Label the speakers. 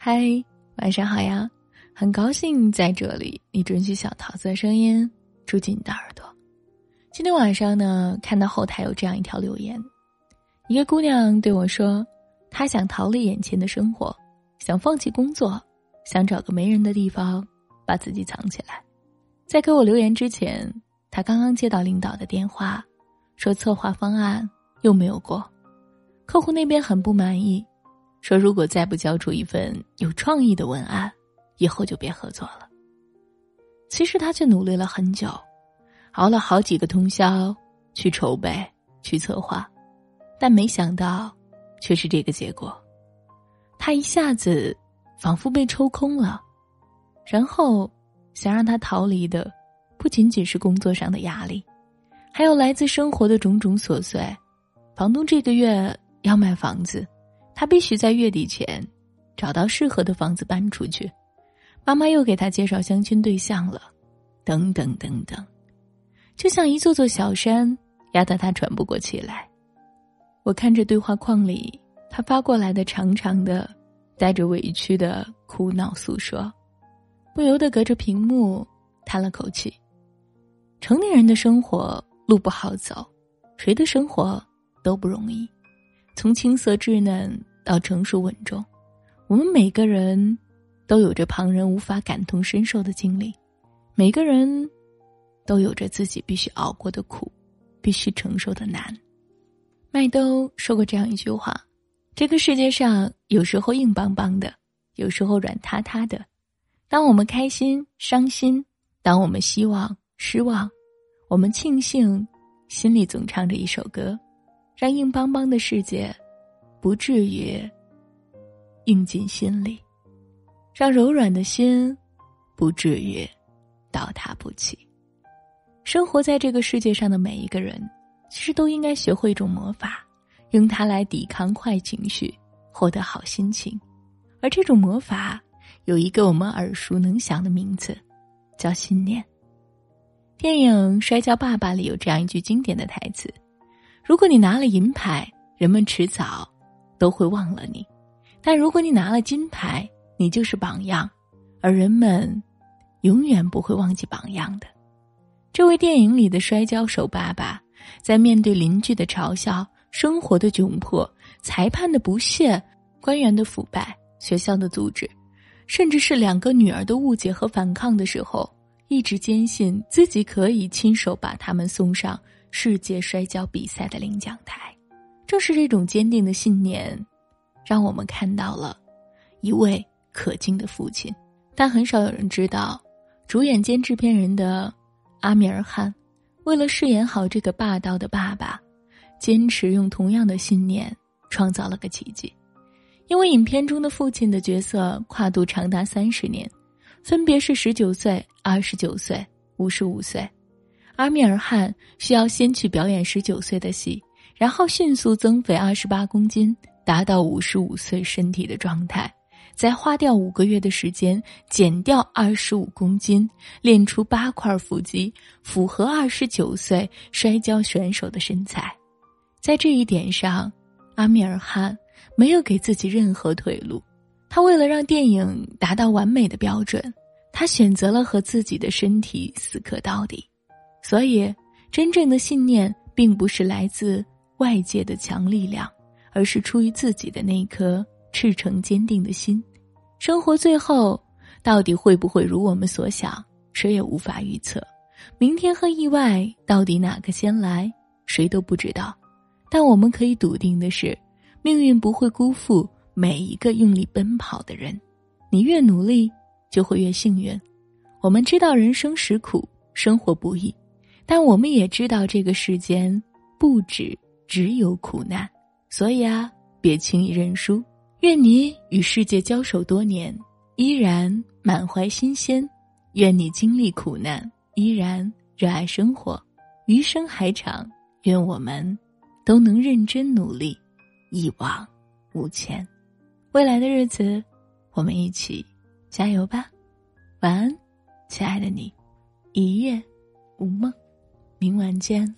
Speaker 1: 嗨，晚上好呀！很高兴在这里，你准许小桃子的声音住进你的耳朵。今天晚上呢，看到后台有这样一条留言，一个姑娘对我说，她想逃离眼前的生活，想放弃工作，想找个没人的地方把自己藏起来。在给我留言之前，她刚刚接到领导的电话，说策划方案又没有过，客户那边很不满意。说：“如果再不交出一份有创意的文案，以后就别合作了。”其实他却努力了很久，熬了好几个通宵去筹备、去策划，但没想到却是这个结果。他一下子仿佛被抽空了，然后想让他逃离的不仅仅是工作上的压力，还有来自生活的种种琐碎。房东这个月要卖房子。他必须在月底前找到适合的房子搬出去，妈妈又给他介绍相亲对象了，等等等等，就像一座座小山压得他喘不过气来。我看着对话框里他发过来的长长的、带着委屈的哭闹诉说，不由得隔着屏幕叹了口气。成年人的生活路不好走，谁的生活都不容易，从青涩稚嫩。到成熟稳重，我们每个人都有着旁人无法感同身受的经历，每个人都有着自己必须熬过的苦，必须承受的难。麦兜说过这样一句话：这个世界上有时候硬邦邦的，有时候软塌塌的。当我们开心、伤心；当我们希望、失望，我们庆幸，心里总唱着一首歌，让硬邦邦的世界。不至于硬进心里，让柔软的心不至于倒塌不起。生活在这个世界上的每一个人，其实都应该学会一种魔法，用它来抵抗坏情绪，获得好心情。而这种魔法有一个我们耳熟能详的名字，叫信念。电影《摔跤爸爸》里有这样一句经典的台词：“如果你拿了银牌，人们迟早。”都会忘了你，但如果你拿了金牌，你就是榜样，而人们永远不会忘记榜样的。这位电影里的摔跤手爸爸，在面对邻居的嘲笑、生活的窘迫、裁判的不屑、官员的腐败、学校的阻止，甚至是两个女儿的误解和反抗的时候，一直坚信自己可以亲手把他们送上世界摔跤比赛的领奖台。正是这种坚定的信念，让我们看到了一位可敬的父亲。但很少有人知道，主演兼制片人的阿米尔汗，为了饰演好这个霸道的爸爸，坚持用同样的信念创造了个奇迹。因为影片中的父亲的角色跨度长达三十年，分别是十九岁、二十九岁、五十五岁，阿米尔汗需要先去表演十九岁的戏。然后迅速增肥二十八公斤，达到五十五岁身体的状态，再花掉五个月的时间减掉二十五公斤，练出八块腹肌，符合二十九岁摔跤选手的身材。在这一点上，阿米尔汗没有给自己任何退路。他为了让电影达到完美的标准，他选择了和自己的身体死磕到底。所以，真正的信念并不是来自。外界的强力量，而是出于自己的那颗赤诚坚定的心。生活最后到底会不会如我们所想，谁也无法预测。明天和意外到底哪个先来，谁都不知道。但我们可以笃定的是，命运不会辜负每一个用力奔跑的人。你越努力，就会越幸运。我们知道人生实苦，生活不易，但我们也知道这个世间不止。只有苦难，所以啊，别轻易认输。愿你与世界交手多年，依然满怀新鲜；愿你经历苦难，依然热爱生活。余生还长，愿我们都能认真努力，一往无前。未来的日子，我们一起加油吧！晚安，亲爱的你，一夜无梦，明晚见。